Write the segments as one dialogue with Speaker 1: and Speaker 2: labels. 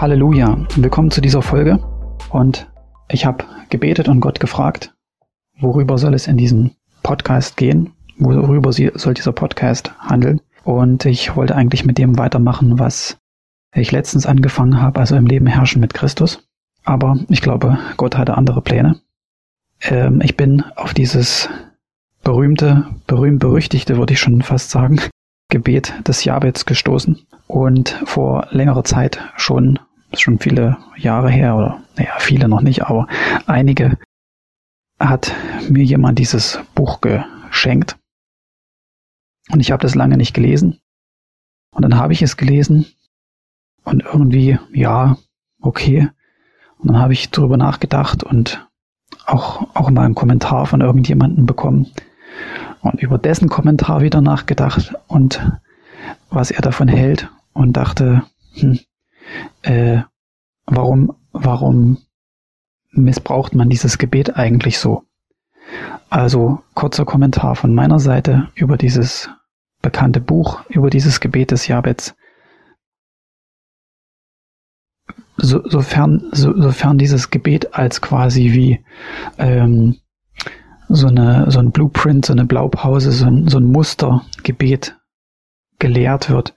Speaker 1: Halleluja, willkommen zu dieser Folge. Und ich habe gebetet und Gott gefragt, worüber soll es in diesem Podcast gehen? Worüber soll dieser Podcast handeln? Und ich wollte eigentlich mit dem weitermachen, was ich letztens angefangen habe, also im Leben herrschen mit Christus. Aber ich glaube, Gott hatte andere Pläne. Ähm, ich bin auf dieses berühmte, berühmt-berüchtigte, würde ich schon fast sagen, Gebet des Jabets gestoßen und vor längerer Zeit schon schon viele Jahre her oder naja, viele noch nicht, aber einige hat mir jemand dieses Buch geschenkt. Und ich habe das lange nicht gelesen. Und dann habe ich es gelesen und irgendwie, ja, okay. Und dann habe ich darüber nachgedacht und auch, auch mal einen Kommentar von irgendjemandem bekommen und über dessen Kommentar wieder nachgedacht und was er davon hält und dachte, hm, äh, warum, warum missbraucht man dieses Gebet eigentlich so? Also kurzer Kommentar von meiner Seite über dieses bekannte Buch, über dieses Gebet des Jabets. So, sofern, so, sofern dieses Gebet als quasi wie ähm, so, eine, so ein Blueprint, so eine Blaupause, so ein, so ein Mustergebet gelehrt wird,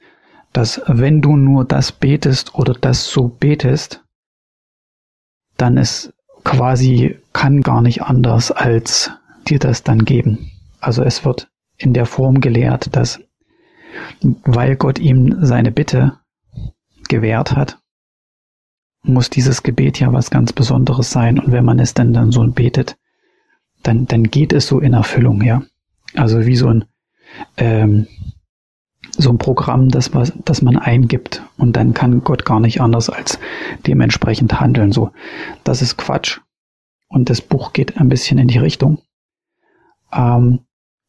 Speaker 1: dass wenn du nur das betest oder das so betest, dann ist quasi, kann gar nicht anders als dir das dann geben. Also es wird in der Form gelehrt, dass weil Gott ihm seine Bitte gewährt hat, muss dieses Gebet ja was ganz Besonderes sein. Und wenn man es dann, dann so betet, dann, dann geht es so in Erfüllung, ja. Also wie so ein, ähm, so ein Programm, das, was, das man eingibt und dann kann Gott gar nicht anders als dementsprechend handeln. So, das ist Quatsch. Und das Buch geht ein bisschen in die Richtung. Ähm,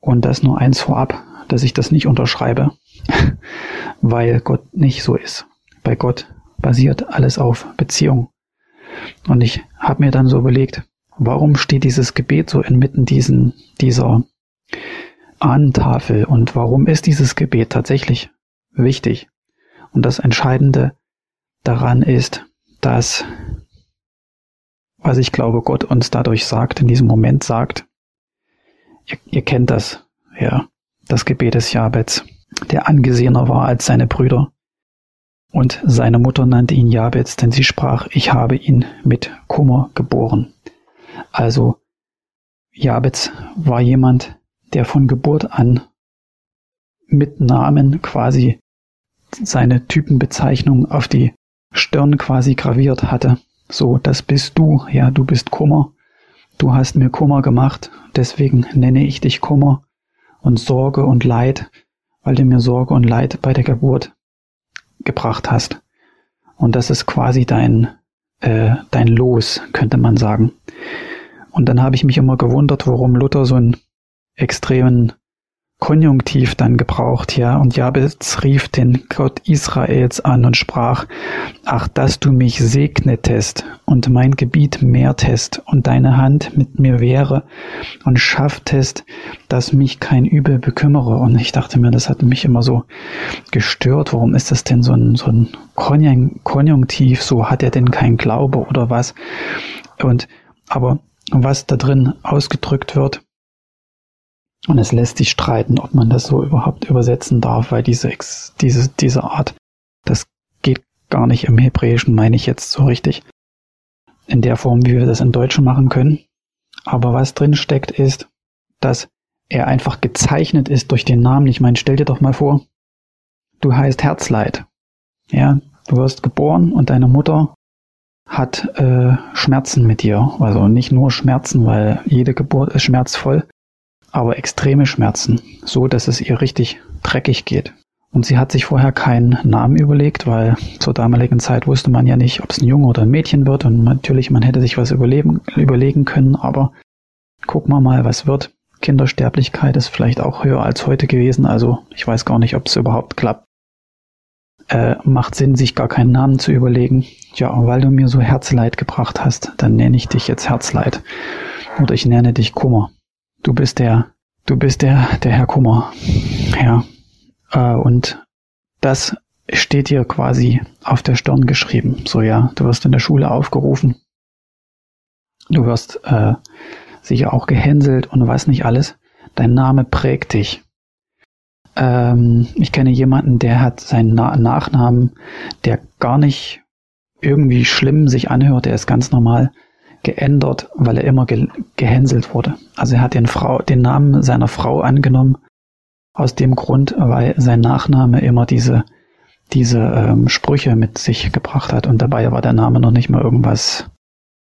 Speaker 1: und das nur eins vorab, dass ich das nicht unterschreibe, weil Gott nicht so ist. Bei Gott basiert alles auf Beziehung. Und ich habe mir dann so überlegt, warum steht dieses Gebet so inmitten diesen, dieser Ahnentafel und warum ist dieses Gebet tatsächlich wichtig? Und das Entscheidende daran ist, dass, was ich glaube, Gott uns dadurch sagt, in diesem Moment sagt, ihr, ihr kennt das, ja, das Gebet des Jabets, der angesehener war als seine Brüder. Und seine Mutter nannte ihn Jabez, denn sie sprach, ich habe ihn mit Kummer geboren. Also Jabez war jemand, der von Geburt an mit Namen quasi seine Typenbezeichnung auf die Stirn quasi graviert hatte. So, das bist du, ja, du bist Kummer. Du hast mir Kummer gemacht, deswegen nenne ich dich Kummer und Sorge und Leid, weil du mir Sorge und Leid bei der Geburt gebracht hast. Und das ist quasi dein, äh, dein Los, könnte man sagen. Und dann habe ich mich immer gewundert, warum Luther so einen extremen Konjunktiv dann gebraucht, ja. Und Jabez rief den Gott Israels an und sprach, ach, dass du mich segnetest und mein Gebiet mehrtest und deine Hand mit mir wäre und schafftest, dass mich kein Übel bekümmere. Und ich dachte mir, das hat mich immer so gestört. Warum ist das denn so ein, so ein Konjunktiv? So hat er denn kein Glaube oder was? Und, aber was da drin ausgedrückt wird, und es lässt sich streiten, ob man das so überhaupt übersetzen darf, weil diese, diese, diese Art, das geht gar nicht im Hebräischen, meine ich jetzt so richtig. In der Form, wie wir das in Deutschen machen können. Aber was drin steckt, ist, dass er einfach gezeichnet ist durch den Namen. Ich meine, stell dir doch mal vor, du heißt Herzleid. Ja, du wirst geboren und deine Mutter hat äh, Schmerzen mit dir. Also nicht nur Schmerzen, weil jede Geburt ist schmerzvoll, aber extreme Schmerzen, so dass es ihr richtig dreckig geht. Und sie hat sich vorher keinen Namen überlegt, weil zur damaligen Zeit wusste man ja nicht, ob es ein Junge oder ein Mädchen wird. Und natürlich, man hätte sich was überleben, überlegen können, aber gucken wir mal, was wird. Kindersterblichkeit ist vielleicht auch höher als heute gewesen, also ich weiß gar nicht, ob es überhaupt klappt. Äh, macht Sinn, sich gar keinen Namen zu überlegen. Ja, weil du mir so Herzleid gebracht hast, dann nenne ich dich jetzt Herzleid. Oder ich nenne dich Kummer. Du bist der, du bist der, der Herr Kummer. Ja. Äh, und das steht dir quasi auf der Stirn geschrieben. So ja, du wirst in der Schule aufgerufen. Du wirst äh, sicher auch gehänselt und was nicht alles. Dein Name prägt dich. Ähm, ich kenne jemanden, der hat seinen Na Nachnamen, der gar nicht irgendwie schlimm sich anhört, der ist ganz normal geändert, weil er immer ge gehänselt wurde. Also er hat den, Frau, den Namen seiner Frau angenommen, aus dem Grund, weil sein Nachname immer diese, diese ähm, Sprüche mit sich gebracht hat. Und dabei war der Name noch nicht mal irgendwas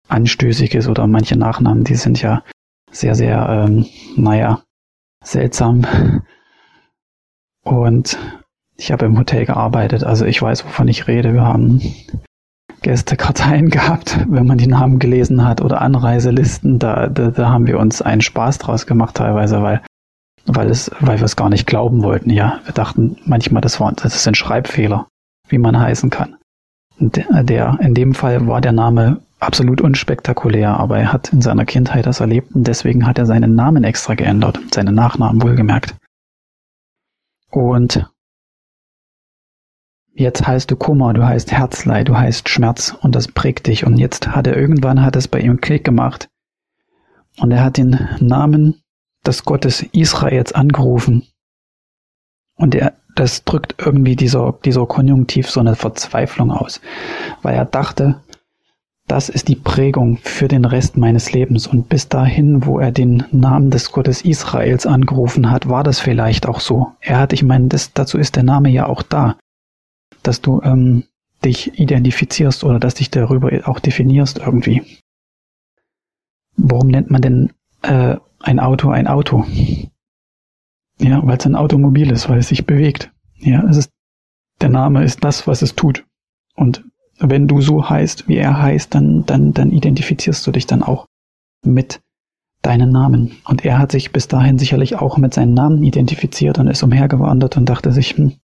Speaker 1: Anstößiges oder manche Nachnamen, die sind ja sehr, sehr, ähm, naja, seltsam. Und ich habe im Hotel gearbeitet, also ich weiß, wovon ich rede. Wir haben Gästekarteien gehabt, wenn man die Namen gelesen hat oder Anreiselisten. Da, da, da haben wir uns einen Spaß draus gemacht teilweise, weil weil es, weil wir es gar nicht glauben wollten. Ja, wir dachten manchmal, das war, das sind Schreibfehler, wie man heißen kann. Und der, in dem Fall war der Name absolut unspektakulär, aber er hat in seiner Kindheit das erlebt und deswegen hat er seinen Namen extra geändert, seinen Nachnamen wohlgemerkt. Und jetzt heißt du Kummer, du heißt Herzleid, du heißt Schmerz und das prägt dich. Und jetzt hat er irgendwann hat es bei ihm Klick gemacht und er hat den Namen des Gottes Israels angerufen. Und er, das drückt irgendwie dieser, dieser Konjunktiv so eine Verzweiflung aus, weil er dachte, das ist die Prägung für den Rest meines Lebens. Und bis dahin, wo er den Namen des Gottes Israels angerufen hat, war das vielleicht auch so. Er hat, ich meine, das, dazu ist der Name ja auch da dass du ähm, dich identifizierst oder dass dich darüber auch definierst irgendwie. Warum nennt man denn äh, ein Auto ein Auto? Ja, weil es ein Automobil ist, weil es sich bewegt. Ja, es ist, der Name ist das, was es tut. Und wenn du so heißt, wie er heißt, dann, dann, dann identifizierst du dich dann auch mit deinen Namen. Und er hat sich bis dahin sicherlich auch mit seinen Namen identifiziert und ist umhergewandert und dachte sich, hm,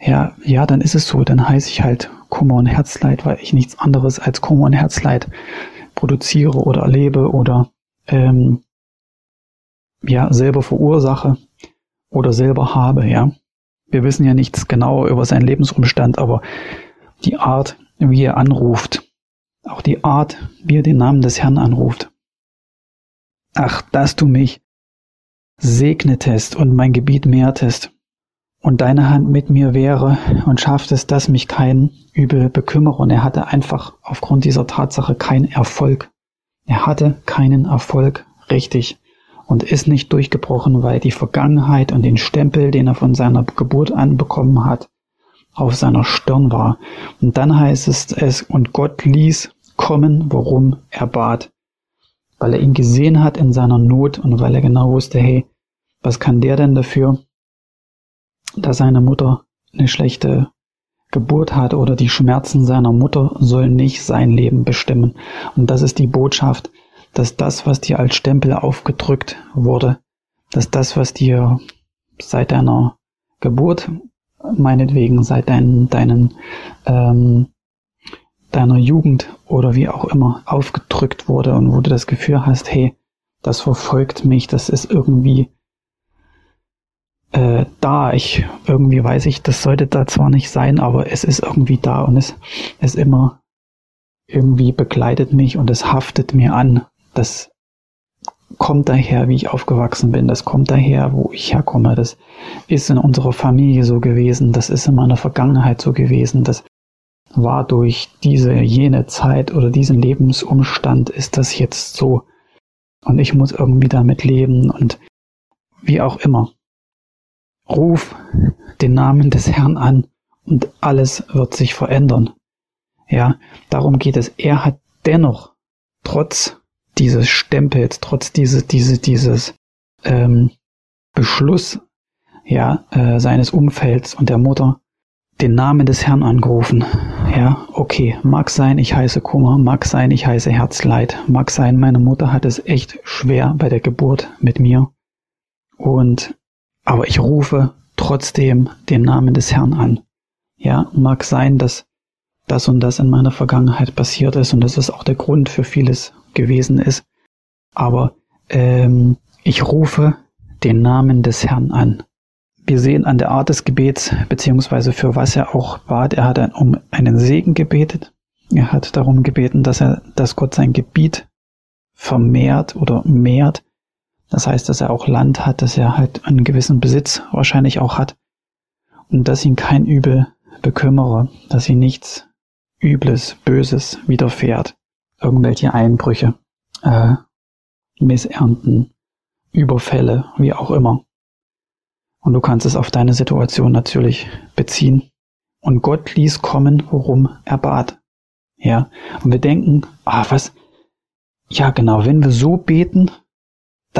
Speaker 1: ja, ja, dann ist es so, dann heiße ich halt Kummer und Herzleid, weil ich nichts anderes als Kummer und Herzleid produziere oder erlebe oder ähm, ja selber verursache oder selber habe, ja. Wir wissen ja nichts genau über seinen Lebensumstand, aber die Art, wie er anruft, auch die Art, wie er den Namen des Herrn anruft. Ach, dass du mich segnetest und mein Gebiet mehrtest, und deine Hand mit mir wäre und schafft es, dass mich kein Übel bekümmere. Und er hatte einfach aufgrund dieser Tatsache keinen Erfolg. Er hatte keinen Erfolg richtig und ist nicht durchgebrochen, weil die Vergangenheit und den Stempel, den er von seiner Geburt an bekommen hat, auf seiner Stirn war. Und dann heißt es es, und Gott ließ kommen, worum er bat. Weil er ihn gesehen hat in seiner Not und weil er genau wusste, hey, was kann der denn dafür? Dass seine Mutter eine schlechte Geburt hat oder die Schmerzen seiner Mutter sollen nicht sein Leben bestimmen. Und das ist die Botschaft, dass das, was dir als Stempel aufgedrückt wurde, dass das, was dir seit deiner Geburt, meinetwegen seit deinen, deinen, ähm, deiner Jugend oder wie auch immer aufgedrückt wurde und wo du das Gefühl hast, hey, das verfolgt mich, das ist irgendwie da. Ich irgendwie weiß ich, das sollte da zwar nicht sein, aber es ist irgendwie da und es es immer irgendwie begleitet mich und es haftet mir an. Das kommt daher, wie ich aufgewachsen bin. Das kommt daher, wo ich herkomme. Das ist in unserer Familie so gewesen. Das ist in meiner Vergangenheit so gewesen. Das war durch diese jene Zeit oder diesen Lebensumstand ist das jetzt so. Und ich muss irgendwie damit leben und wie auch immer. Ruf den Namen des Herrn an und alles wird sich verändern. Ja, darum geht es. Er hat dennoch trotz dieses Stempels, trotz diese, diese, dieses ähm, Beschluss ja, äh, seines Umfelds und der Mutter den Namen des Herrn angerufen. Ja, okay, mag sein, ich heiße Kummer, mag sein, ich heiße Herzleid, mag sein, meine Mutter hat es echt schwer bei der Geburt mit mir. Und aber ich rufe trotzdem den Namen des Herrn an. Ja, mag sein, dass das und das in meiner Vergangenheit passiert ist und dass es auch der Grund für vieles gewesen ist. Aber ähm, ich rufe den Namen des Herrn an. wir sehen an der Art des Gebets, beziehungsweise für was er auch bat, er hat um einen Segen gebetet. Er hat darum gebeten, dass er, dass Gott sein Gebiet vermehrt oder mehrt. Das heißt, dass er auch Land hat, dass er halt einen gewissen Besitz wahrscheinlich auch hat. Und dass ihn kein Übel bekümmere, dass ihn nichts Übles, Böses widerfährt. Irgendwelche Einbrüche, äh, Missernten, Überfälle, wie auch immer. Und du kannst es auf deine Situation natürlich beziehen. Und Gott ließ kommen, worum er bat. Ja, und wir denken, ah, was? Ja, genau, wenn wir so beten,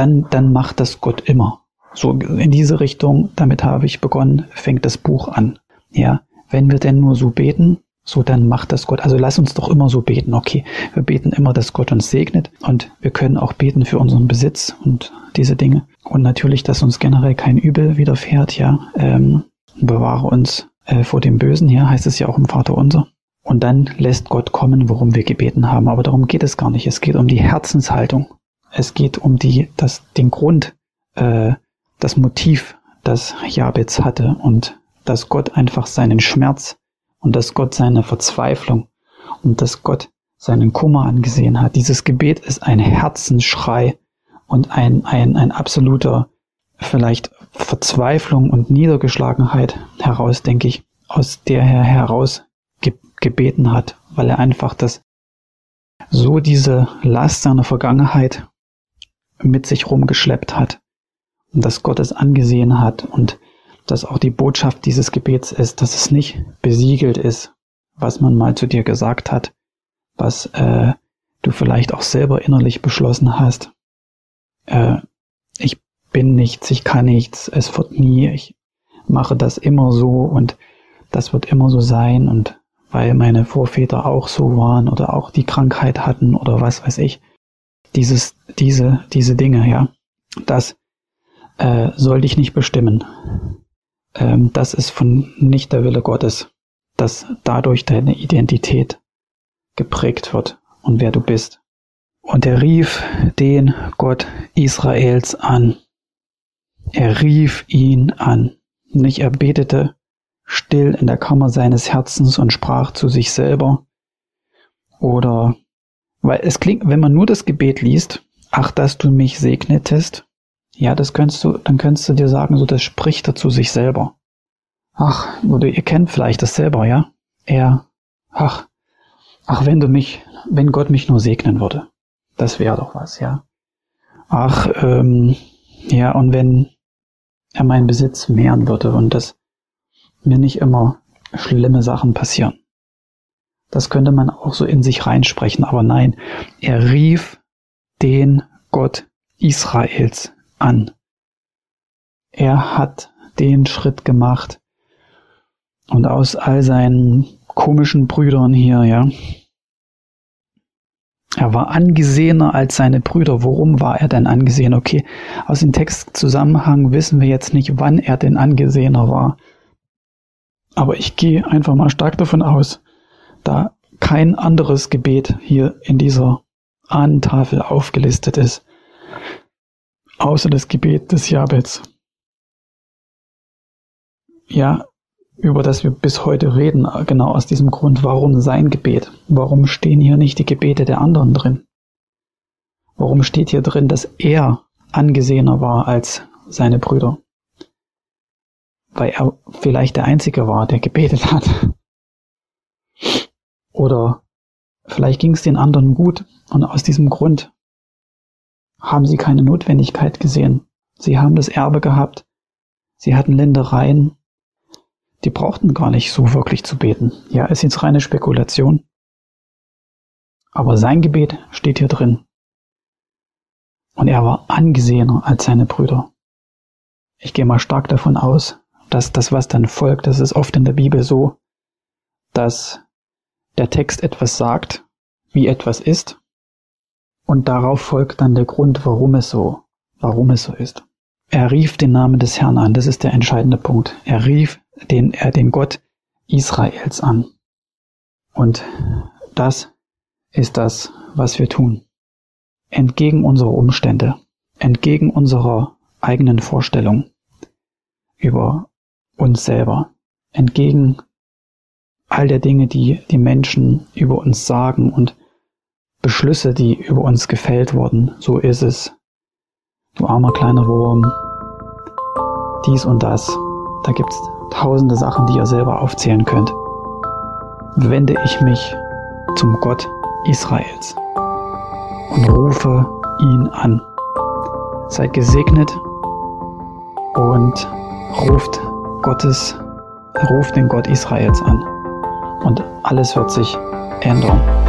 Speaker 1: dann, dann macht das Gott immer. So in diese Richtung, damit habe ich begonnen, fängt das Buch an. Ja, wenn wir denn nur so beten, so dann macht das Gott. Also lass uns doch immer so beten. Okay, wir beten immer, dass Gott uns segnet und wir können auch beten für unseren Besitz und diese Dinge. Und natürlich, dass uns generell kein Übel widerfährt, ja. Ähm, bewahre uns äh, vor dem Bösen, ja, heißt es ja auch im Vater unser. Und dann lässt Gott kommen, worum wir gebeten haben. Aber darum geht es gar nicht. Es geht um die Herzenshaltung. Es geht um die, das, den Grund, äh, das Motiv, das Jabez hatte und dass Gott einfach seinen Schmerz und dass Gott seine Verzweiflung und dass Gott seinen Kummer angesehen hat. Dieses Gebet ist ein Herzensschrei und ein, ein, ein absoluter vielleicht Verzweiflung und Niedergeschlagenheit heraus, denke ich, aus der er heraus ge gebeten hat, weil er einfach das so diese Last seiner Vergangenheit mit sich rumgeschleppt hat und dass Gott es angesehen hat und dass auch die Botschaft dieses Gebets ist, dass es nicht besiegelt ist, was man mal zu dir gesagt hat, was äh, du vielleicht auch selber innerlich beschlossen hast, äh, ich bin nichts, ich kann nichts, es wird nie, ich mache das immer so und das wird immer so sein und weil meine Vorväter auch so waren oder auch die Krankheit hatten oder was weiß ich. Dieses, diese, diese Dinge, ja, das äh, soll dich nicht bestimmen. Ähm, das ist von nicht der Wille Gottes, dass dadurch deine Identität geprägt wird und wer du bist. Und er rief den Gott Israels an. Er rief ihn an. Nicht er betete still in der Kammer seines Herzens und sprach zu sich selber. Oder, weil es klingt, wenn man nur das Gebet liest, ach, dass du mich segnetest, ja, das könntest du, dann könntest du dir sagen, so, das spricht er zu sich selber. Ach, oder ihr kennt vielleicht das selber, ja? Er, ach, ach, wenn du mich, wenn Gott mich nur segnen würde. Das wäre doch was, ja. Ach, ähm, ja, und wenn er meinen Besitz mehren würde und dass mir nicht immer schlimme Sachen passieren. Das könnte man auch so in sich reinsprechen, aber nein, er rief den Gott Israels an. Er hat den Schritt gemacht und aus all seinen komischen Brüdern hier, ja, er war angesehener als seine Brüder. Worum war er denn angesehen? Okay, aus dem Textzusammenhang wissen wir jetzt nicht, wann er denn angesehener war. Aber ich gehe einfach mal stark davon aus, da kein anderes Gebet hier in dieser Ahnentafel aufgelistet ist, außer das Gebet des Jabez. Ja, über das wir bis heute reden, genau aus diesem Grund, warum sein Gebet? Warum stehen hier nicht die Gebete der anderen drin? Warum steht hier drin, dass er angesehener war als seine Brüder? Weil er vielleicht der Einzige war, der gebetet hat. Oder vielleicht ging es den anderen gut und aus diesem Grund haben sie keine Notwendigkeit gesehen. Sie haben das Erbe gehabt, sie hatten Ländereien, die brauchten gar nicht so wirklich zu beten. Ja, ist jetzt reine Spekulation. Aber sein Gebet steht hier drin. Und er war angesehener als seine Brüder. Ich gehe mal stark davon aus, dass das, was dann folgt, das ist oft in der Bibel so, dass der Text etwas sagt, wie etwas ist, und darauf folgt dann der Grund, warum es so, warum es so ist. Er rief den Namen des Herrn an, das ist der entscheidende Punkt. Er rief den er den Gott Israels an. Und das ist das, was wir tun. Entgegen unserer Umstände, entgegen unserer eigenen Vorstellung, über uns selber. Entgegen all der Dinge, die die Menschen über uns sagen und Beschlüsse, die über uns gefällt wurden, so ist es. Du armer kleiner Wurm, dies und das. Da gibt's tausende Sachen, die ihr selber aufzählen könnt. Wende ich mich zum Gott Israels und rufe ihn an. Seid gesegnet und ruft Gottes, ruft den Gott Israels an. Und alles wird sich ändern.